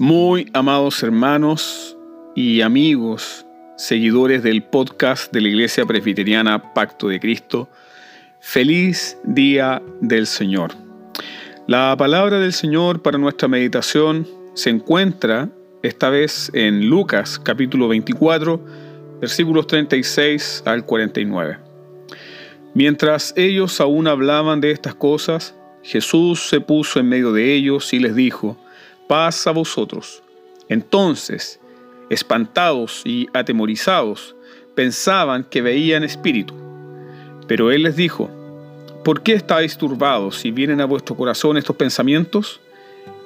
Muy amados hermanos y amigos, seguidores del podcast de la Iglesia Presbiteriana Pacto de Cristo, feliz día del Señor. La palabra del Señor para nuestra meditación se encuentra esta vez en Lucas capítulo 24, versículos 36 al 49. Mientras ellos aún hablaban de estas cosas, Jesús se puso en medio de ellos y les dijo, paz a vosotros. Entonces, espantados y atemorizados, pensaban que veían espíritu. Pero él les dijo, ¿por qué estáis turbados si vienen a vuestro corazón estos pensamientos?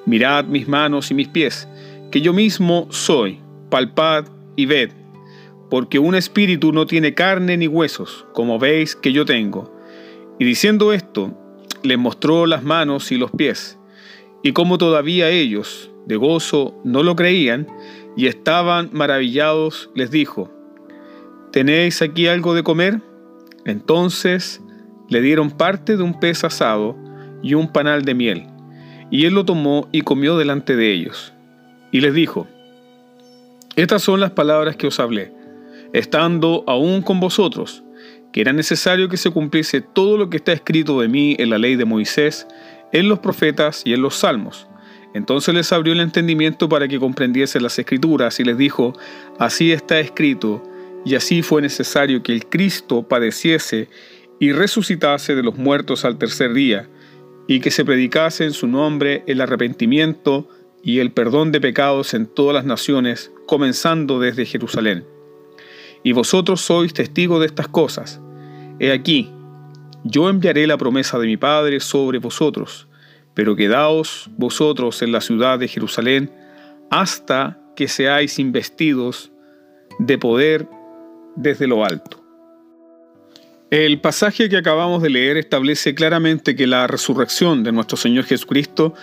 Mirad mis manos y mis pies, que yo mismo soy, palpad y ved, porque un espíritu no tiene carne ni huesos, como veis que yo tengo. Y diciendo esto, les mostró las manos y los pies. Y como todavía ellos, de gozo, no lo creían y estaban maravillados, les dijo, ¿tenéis aquí algo de comer? Entonces le dieron parte de un pez asado y un panal de miel, y él lo tomó y comió delante de ellos. Y les dijo, Estas son las palabras que os hablé, estando aún con vosotros, que era necesario que se cumpliese todo lo que está escrito de mí en la ley de Moisés, en los profetas y en los salmos. Entonces les abrió el entendimiento para que comprendiesen las escrituras y les dijo, así está escrito, y así fue necesario que el Cristo padeciese y resucitase de los muertos al tercer día, y que se predicase en su nombre el arrepentimiento y el perdón de pecados en todas las naciones, comenzando desde Jerusalén. Y vosotros sois testigos de estas cosas. He aquí, yo enviaré la promesa de mi Padre sobre vosotros, pero quedaos vosotros en la ciudad de Jerusalén hasta que seáis investidos de poder desde lo alto. El pasaje que acabamos de leer establece claramente que la resurrección de nuestro Señor Jesucristo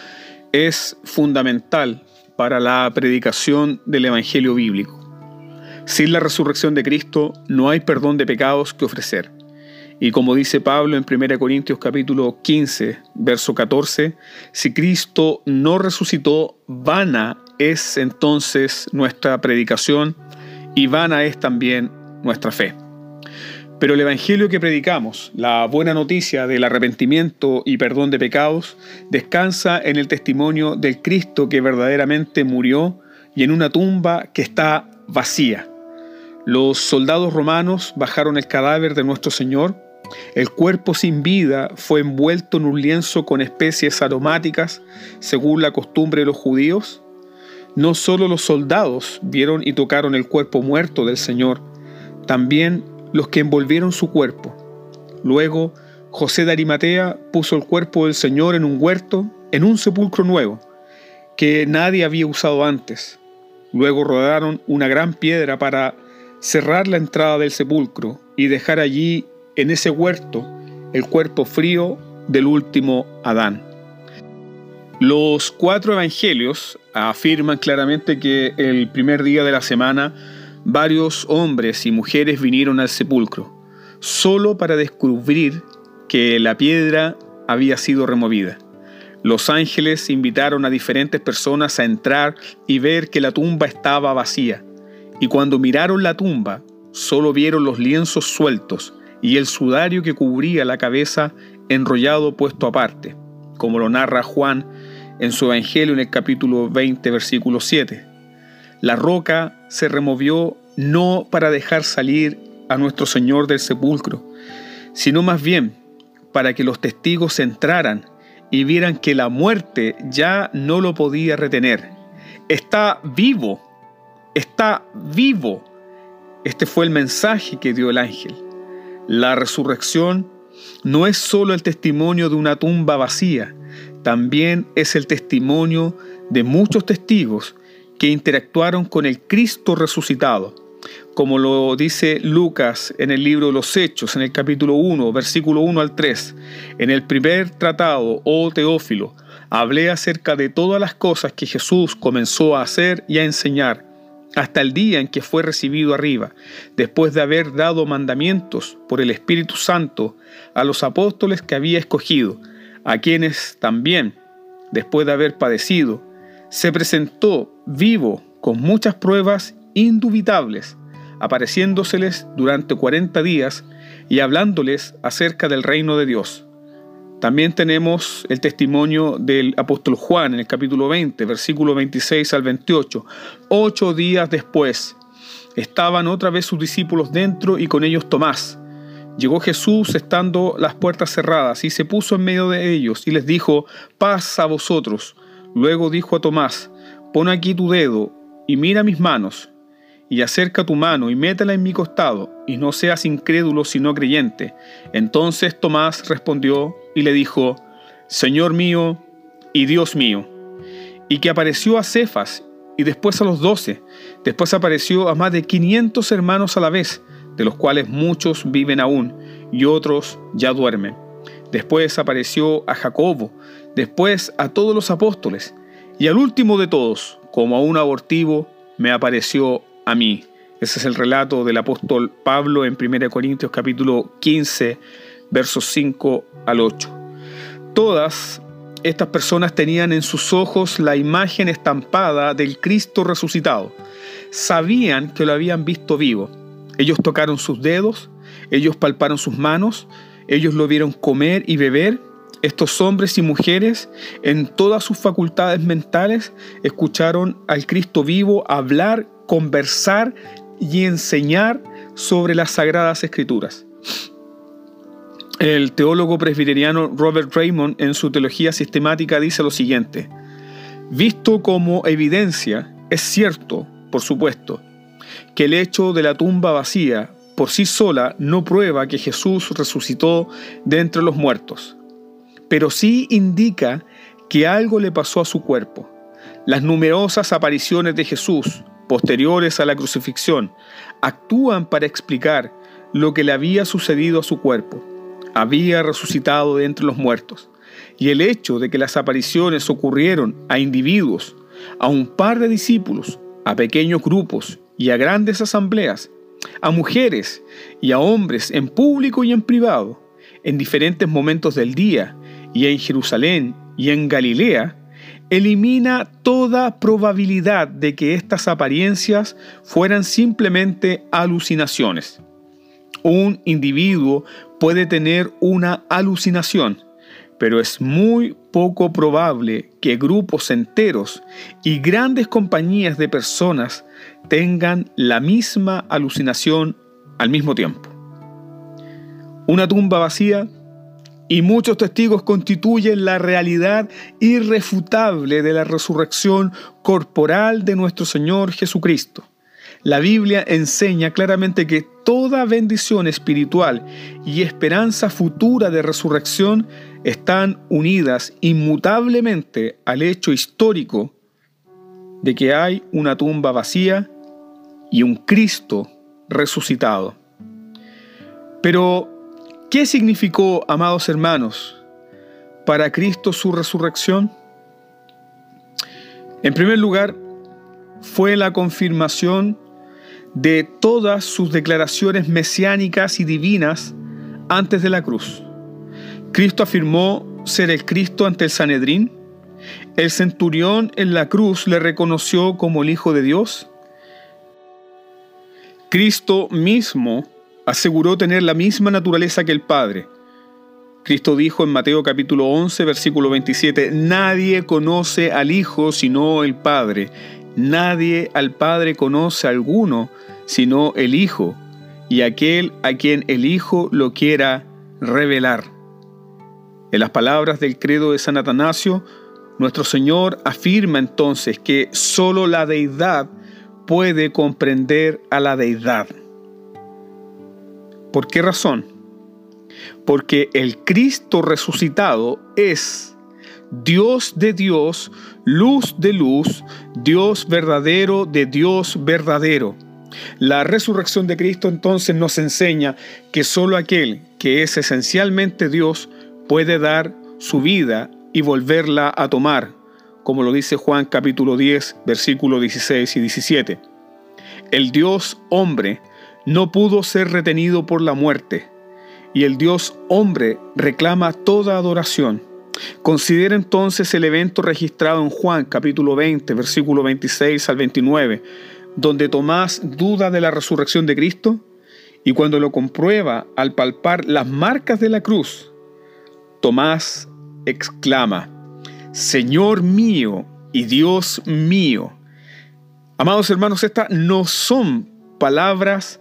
es fundamental para la predicación del Evangelio bíblico. Sin la resurrección de Cristo no hay perdón de pecados que ofrecer. Y como dice Pablo en 1 Corintios capítulo 15, verso 14, si Cristo no resucitó, vana es entonces nuestra predicación y vana es también nuestra fe. Pero el Evangelio que predicamos, la buena noticia del arrepentimiento y perdón de pecados, descansa en el testimonio del Cristo que verdaderamente murió y en una tumba que está vacía. Los soldados romanos bajaron el cadáver de nuestro Señor el cuerpo sin vida fue envuelto en un lienzo con especies aromáticas, según la costumbre de los judíos. No solo los soldados vieron y tocaron el cuerpo muerto del Señor, también los que envolvieron su cuerpo. Luego, José de Arimatea puso el cuerpo del Señor en un huerto, en un sepulcro nuevo, que nadie había usado antes. Luego rodaron una gran piedra para cerrar la entrada del sepulcro y dejar allí en ese huerto el cuerpo frío del último Adán. Los cuatro evangelios afirman claramente que el primer día de la semana varios hombres y mujeres vinieron al sepulcro, solo para descubrir que la piedra había sido removida. Los ángeles invitaron a diferentes personas a entrar y ver que la tumba estaba vacía, y cuando miraron la tumba, solo vieron los lienzos sueltos y el sudario que cubría la cabeza enrollado puesto aparte, como lo narra Juan en su Evangelio en el capítulo 20, versículo 7. La roca se removió no para dejar salir a nuestro Señor del sepulcro, sino más bien para que los testigos entraran y vieran que la muerte ya no lo podía retener. Está vivo, está vivo. Este fue el mensaje que dio el ángel. La resurrección no es solo el testimonio de una tumba vacía, también es el testimonio de muchos testigos que interactuaron con el Cristo resucitado, como lo dice Lucas en el libro de los Hechos, en el capítulo 1, versículo 1 al 3. En el primer tratado, oh Teófilo, hablé acerca de todas las cosas que Jesús comenzó a hacer y a enseñar hasta el día en que fue recibido arriba, después de haber dado mandamientos por el Espíritu Santo a los apóstoles que había escogido, a quienes también, después de haber padecido, se presentó vivo con muchas pruebas indubitables, apareciéndoseles durante cuarenta días y hablándoles acerca del reino de Dios. También tenemos el testimonio del apóstol Juan en el capítulo 20, versículo 26 al 28. Ocho días después estaban otra vez sus discípulos dentro y con ellos Tomás. Llegó Jesús estando las puertas cerradas y se puso en medio de ellos y les dijo, paz a vosotros. Luego dijo a Tomás, pon aquí tu dedo y mira mis manos y acerca tu mano y métela en mi costado, y no seas incrédulo sino creyente. Entonces Tomás respondió y le dijo, Señor mío y Dios mío. Y que apareció a Cefas y después a los doce, después apareció a más de quinientos hermanos a la vez, de los cuales muchos viven aún y otros ya duermen. Después apareció a Jacobo, después a todos los apóstoles, y al último de todos, como a un abortivo, me apareció a mí. Ese es el relato del apóstol Pablo en 1 Corintios capítulo 15, versos 5 al 8. Todas estas personas tenían en sus ojos la imagen estampada del Cristo resucitado. Sabían que lo habían visto vivo. Ellos tocaron sus dedos, ellos palparon sus manos, ellos lo vieron comer y beber. Estos hombres y mujeres, en todas sus facultades mentales, escucharon al Cristo vivo hablar conversar y enseñar sobre las sagradas escrituras. El teólogo presbiteriano Robert Raymond en su teología sistemática dice lo siguiente, visto como evidencia, es cierto, por supuesto, que el hecho de la tumba vacía por sí sola no prueba que Jesús resucitó de entre los muertos, pero sí indica que algo le pasó a su cuerpo. Las numerosas apariciones de Jesús, posteriores a la crucifixión actúan para explicar lo que le había sucedido a su cuerpo. Había resucitado de entre los muertos. Y el hecho de que las apariciones ocurrieron a individuos, a un par de discípulos, a pequeños grupos y a grandes asambleas, a mujeres y a hombres en público y en privado, en diferentes momentos del día, y en Jerusalén y en Galilea, elimina toda probabilidad de que estas apariencias fueran simplemente alucinaciones. Un individuo puede tener una alucinación, pero es muy poco probable que grupos enteros y grandes compañías de personas tengan la misma alucinación al mismo tiempo. Una tumba vacía y muchos testigos constituyen la realidad irrefutable de la resurrección corporal de nuestro Señor Jesucristo. La Biblia enseña claramente que toda bendición espiritual y esperanza futura de resurrección están unidas inmutablemente al hecho histórico de que hay una tumba vacía y un Cristo resucitado. Pero ¿Qué significó, amados hermanos, para Cristo su resurrección? En primer lugar, fue la confirmación de todas sus declaraciones mesiánicas y divinas antes de la cruz. Cristo afirmó ser el Cristo ante el Sanedrín. El centurión en la cruz le reconoció como el Hijo de Dios. Cristo mismo aseguró tener la misma naturaleza que el Padre. Cristo dijo en Mateo capítulo 11, versículo 27, Nadie conoce al Hijo sino el Padre. Nadie al Padre conoce a alguno sino el Hijo, y aquel a quien el Hijo lo quiera revelar. En las palabras del credo de San Atanasio, nuestro Señor afirma entonces que sólo la deidad puede comprender a la deidad. ¿Por qué razón? Porque el Cristo resucitado es Dios de Dios, luz de luz, Dios verdadero de Dios verdadero. La resurrección de Cristo entonces nos enseña que solo aquel que es esencialmente Dios puede dar su vida y volverla a tomar, como lo dice Juan capítulo 10, versículos 16 y 17. El Dios hombre no pudo ser retenido por la muerte, y el Dios hombre reclama toda adoración. Considera entonces el evento registrado en Juan capítulo 20, versículo 26 al 29, donde Tomás duda de la resurrección de Cristo y cuando lo comprueba al palpar las marcas de la cruz, Tomás exclama, Señor mío y Dios mío. Amados hermanos, estas no son palabras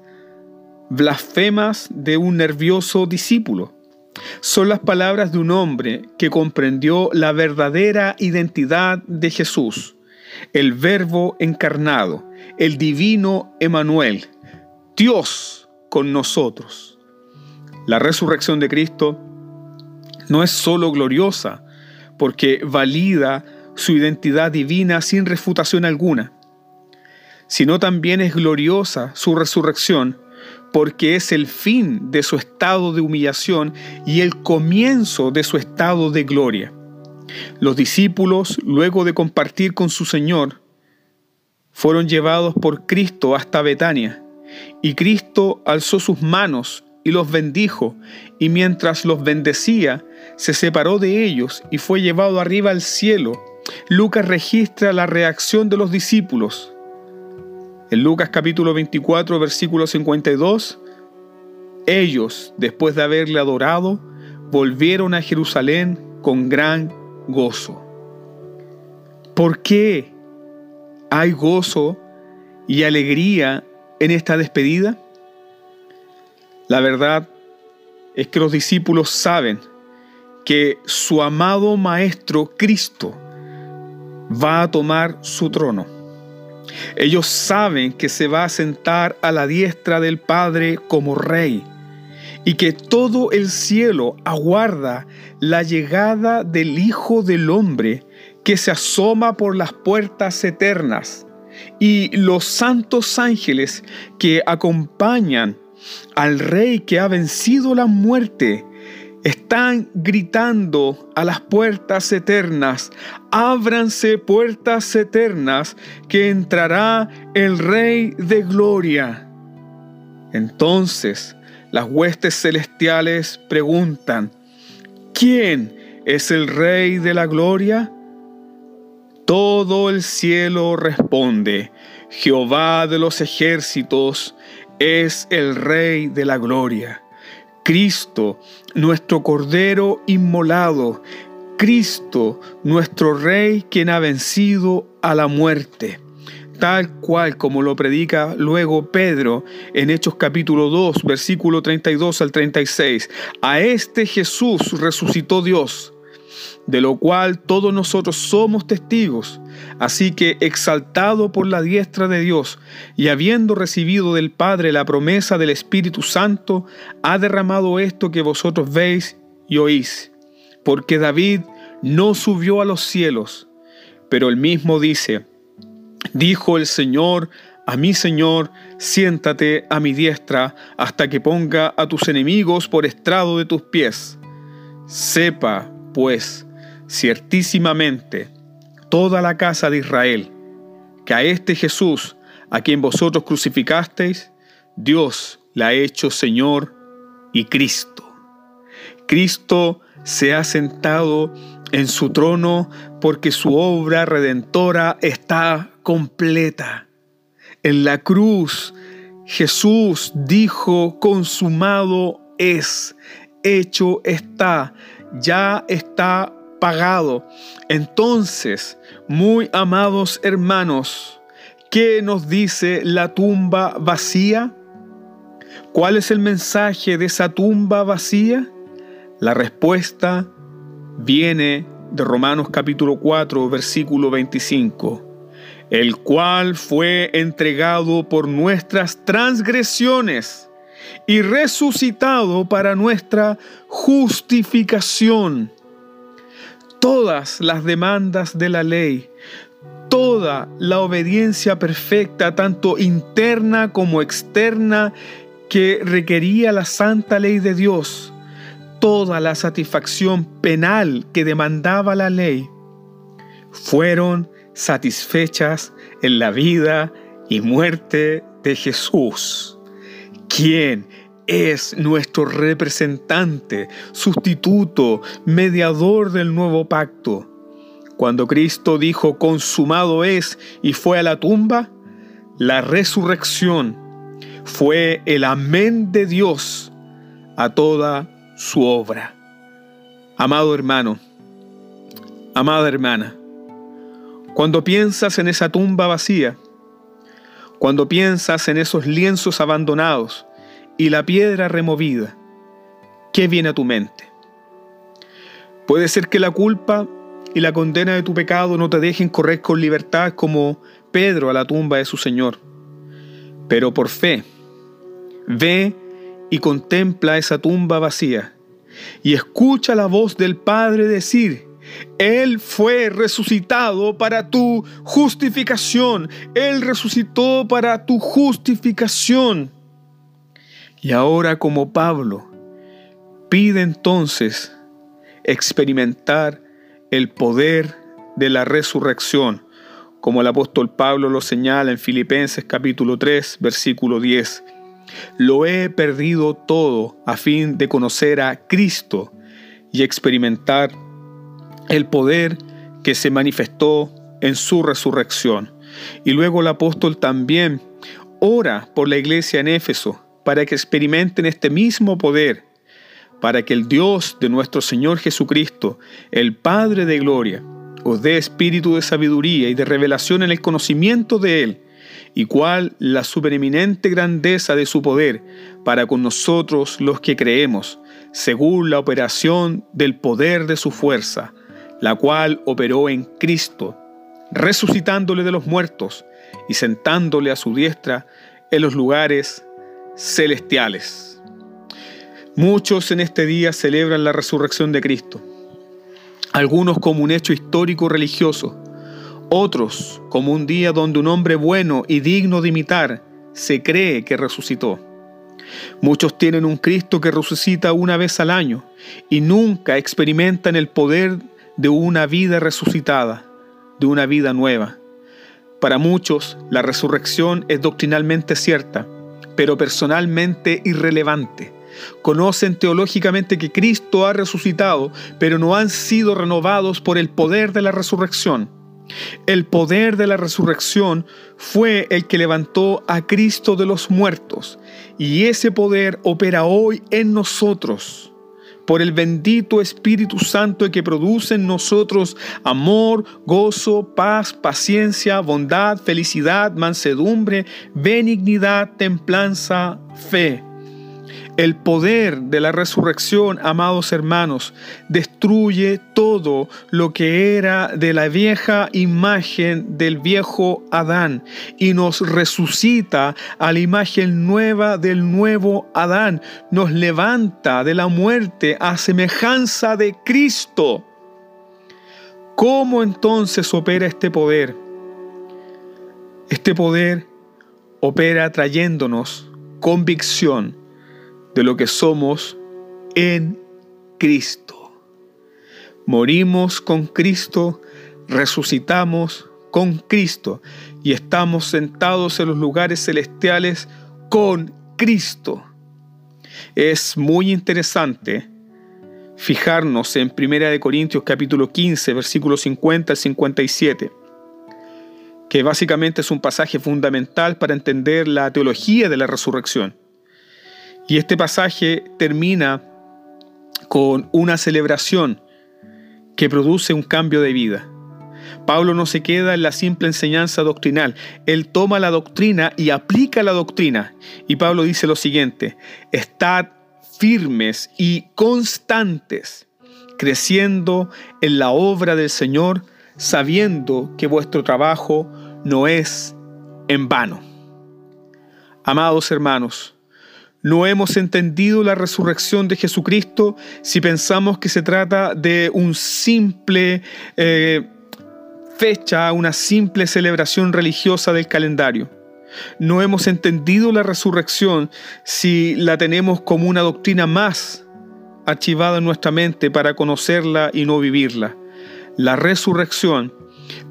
blasfemas de un nervioso discípulo. Son las palabras de un hombre que comprendió la verdadera identidad de Jesús, el Verbo encarnado, el divino Emanuel, Dios con nosotros. La resurrección de Cristo no es sólo gloriosa, porque valida su identidad divina sin refutación alguna, sino también es gloriosa su resurrección porque es el fin de su estado de humillación y el comienzo de su estado de gloria. Los discípulos, luego de compartir con su Señor, fueron llevados por Cristo hasta Betania, y Cristo alzó sus manos y los bendijo, y mientras los bendecía, se separó de ellos y fue llevado arriba al cielo. Lucas registra la reacción de los discípulos. En Lucas capítulo 24, versículo 52, ellos, después de haberle adorado, volvieron a Jerusalén con gran gozo. ¿Por qué hay gozo y alegría en esta despedida? La verdad es que los discípulos saben que su amado Maestro Cristo va a tomar su trono ellos saben que se va a sentar a la diestra del Padre como Rey y que todo el cielo aguarda la llegada del Hijo del Hombre que se asoma por las puertas eternas y los santos ángeles que acompañan al Rey que ha vencido la muerte están gritando a las puertas eternas, ábranse puertas eternas, que entrará el Rey de Gloria. Entonces las huestes celestiales preguntan, ¿quién es el Rey de la Gloria? Todo el cielo responde, Jehová de los ejércitos es el Rey de la Gloria. Cristo, nuestro Cordero inmolado, Cristo, nuestro Rey, quien ha vencido a la muerte. Tal cual como lo predica luego Pedro en Hechos capítulo 2, versículo 32 al 36. A este Jesús resucitó Dios de lo cual todos nosotros somos testigos. Así que, exaltado por la diestra de Dios y habiendo recibido del Padre la promesa del Espíritu Santo, ha derramado esto que vosotros veis y oís. Porque David no subió a los cielos, pero él mismo dice, dijo el Señor a mi Señor, siéntate a mi diestra hasta que ponga a tus enemigos por estrado de tus pies. Sepa, pues, ciertísimamente toda la casa de Israel, que a este Jesús, a quien vosotros crucificasteis, Dios le ha hecho Señor y Cristo. Cristo se ha sentado en su trono porque su obra redentora está completa. En la cruz Jesús dijo, consumado es, hecho está, ya está pagado. Entonces, muy amados hermanos, ¿qué nos dice la tumba vacía? ¿Cuál es el mensaje de esa tumba vacía? La respuesta viene de Romanos capítulo 4, versículo 25, el cual fue entregado por nuestras transgresiones y resucitado para nuestra justificación. Todas las demandas de la ley, toda la obediencia perfecta, tanto interna como externa, que requería la santa ley de Dios, toda la satisfacción penal que demandaba la ley, fueron satisfechas en la vida y muerte de Jesús, quien es nuestro representante, sustituto, mediador del nuevo pacto. Cuando Cristo dijo consumado es y fue a la tumba, la resurrección fue el amén de Dios a toda su obra. Amado hermano, amada hermana, cuando piensas en esa tumba vacía, cuando piensas en esos lienzos abandonados y la piedra removida, ¿qué viene a tu mente? Puede ser que la culpa y la condena de tu pecado no te dejen correr con libertad como Pedro a la tumba de su Señor. Pero por fe, ve y contempla esa tumba vacía y escucha la voz del Padre decir, él fue resucitado para tu justificación. Él resucitó para tu justificación. Y ahora como Pablo, pide entonces experimentar el poder de la resurrección, como el apóstol Pablo lo señala en Filipenses capítulo 3, versículo 10. Lo he perdido todo a fin de conocer a Cristo y experimentar el poder que se manifestó en su resurrección. Y luego el apóstol también ora por la iglesia en Éfeso para que experimenten este mismo poder, para que el Dios de nuestro Señor Jesucristo, el Padre de Gloria, os dé espíritu de sabiduría y de revelación en el conocimiento de Él, y cuál la supereminente grandeza de su poder para con nosotros los que creemos, según la operación del poder de su fuerza la cual operó en Cristo, resucitándole de los muertos y sentándole a su diestra en los lugares celestiales. Muchos en este día celebran la resurrección de Cristo, algunos como un hecho histórico religioso, otros como un día donde un hombre bueno y digno de imitar se cree que resucitó. Muchos tienen un Cristo que resucita una vez al año y nunca experimentan el poder de una vida resucitada, de una vida nueva. Para muchos, la resurrección es doctrinalmente cierta, pero personalmente irrelevante. Conocen teológicamente que Cristo ha resucitado, pero no han sido renovados por el poder de la resurrección. El poder de la resurrección fue el que levantó a Cristo de los muertos, y ese poder opera hoy en nosotros por el bendito Espíritu Santo que produce en nosotros amor, gozo, paz, paciencia, bondad, felicidad, mansedumbre, benignidad, templanza, fe. El poder de la resurrección, amados hermanos, destruye todo lo que era de la vieja imagen del viejo Adán y nos resucita a la imagen nueva del nuevo Adán. Nos levanta de la muerte a semejanza de Cristo. ¿Cómo entonces opera este poder? Este poder opera trayéndonos convicción de lo que somos en Cristo. Morimos con Cristo, resucitamos con Cristo y estamos sentados en los lugares celestiales con Cristo. Es muy interesante fijarnos en 1 Corintios capítulo 15, versículos 50 al 57, que básicamente es un pasaje fundamental para entender la teología de la resurrección. Y este pasaje termina con una celebración que produce un cambio de vida. Pablo no se queda en la simple enseñanza doctrinal, él toma la doctrina y aplica la doctrina. Y Pablo dice lo siguiente, estad firmes y constantes, creciendo en la obra del Señor, sabiendo que vuestro trabajo no es en vano. Amados hermanos, no hemos entendido la resurrección de Jesucristo si pensamos que se trata de un simple eh, fecha, una simple celebración religiosa del calendario. No hemos entendido la resurrección si la tenemos como una doctrina más archivada en nuestra mente para conocerla y no vivirla. La resurrección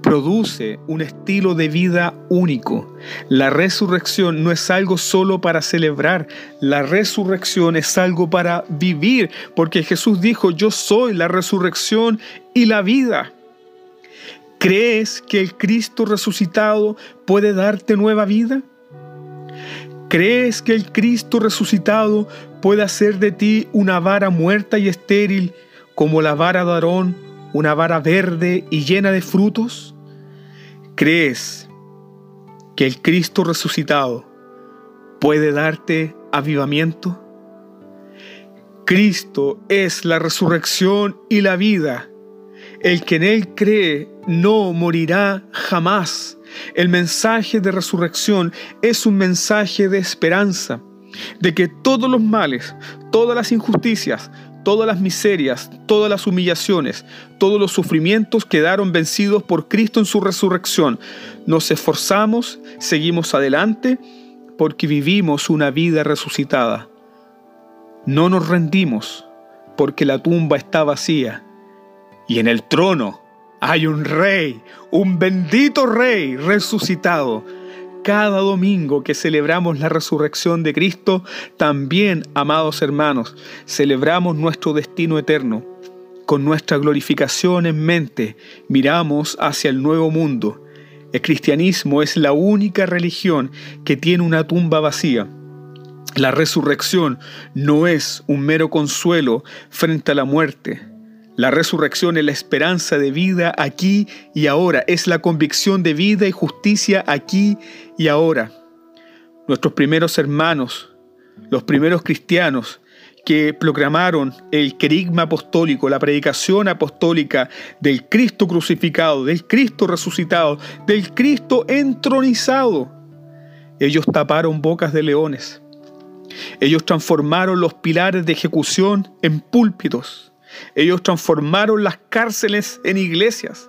produce un estilo de vida único. La resurrección no es algo solo para celebrar, la resurrección es algo para vivir, porque Jesús dijo, yo soy la resurrección y la vida. ¿Crees que el Cristo resucitado puede darte nueva vida? ¿Crees que el Cristo resucitado puede hacer de ti una vara muerta y estéril como la vara de Aarón, una vara verde y llena de frutos? ¿Crees que el Cristo resucitado puede darte avivamiento? Cristo es la resurrección y la vida. El que en Él cree no morirá jamás. El mensaje de resurrección es un mensaje de esperanza, de que todos los males, todas las injusticias, todas las miserias, todas las humillaciones, todos los sufrimientos quedaron vencidos por Cristo en su resurrección. Nos esforzamos, seguimos adelante, porque vivimos una vida resucitada. No nos rendimos, porque la tumba está vacía y en el trono hay un rey, un bendito rey resucitado. Cada domingo que celebramos la resurrección de Cristo, también, amados hermanos, celebramos nuestro destino eterno. Con nuestra glorificación en mente, miramos hacia el nuevo mundo. El cristianismo es la única religión que tiene una tumba vacía. La resurrección no es un mero consuelo frente a la muerte, la resurrección es la esperanza de vida aquí y ahora, es la convicción de vida y justicia aquí y ahora. Nuestros primeros hermanos, los primeros cristianos que proclamaron el querigma apostólico, la predicación apostólica del Cristo crucificado, del Cristo resucitado, del Cristo entronizado, ellos taparon bocas de leones. Ellos transformaron los pilares de ejecución en púlpitos. Ellos transformaron las cárceles en iglesias.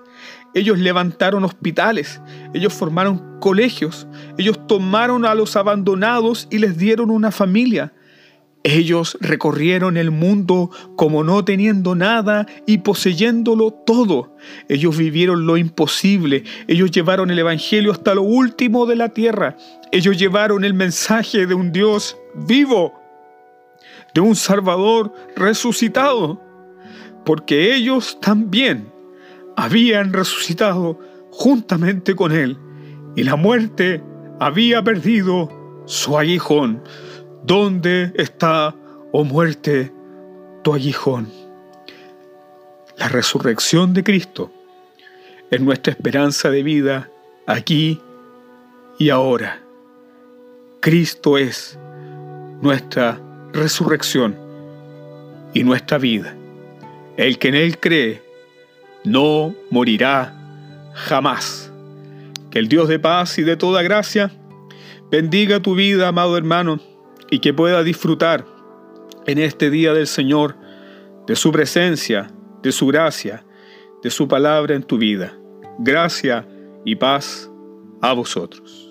Ellos levantaron hospitales, ellos formaron colegios, ellos tomaron a los abandonados y les dieron una familia. Ellos recorrieron el mundo como no teniendo nada y poseyéndolo todo. Ellos vivieron lo imposible. Ellos llevaron el Evangelio hasta lo último de la tierra. Ellos llevaron el mensaje de un Dios vivo, de un Salvador resucitado porque ellos también habían resucitado juntamente con él, y la muerte había perdido su aguijón. ¿Dónde está, oh muerte, tu aguijón? La resurrección de Cristo es nuestra esperanza de vida aquí y ahora. Cristo es nuestra resurrección y nuestra vida. El que en Él cree no morirá jamás. Que el Dios de paz y de toda gracia bendiga tu vida, amado hermano, y que pueda disfrutar en este día del Señor de su presencia, de su gracia, de su palabra en tu vida. Gracia y paz a vosotros.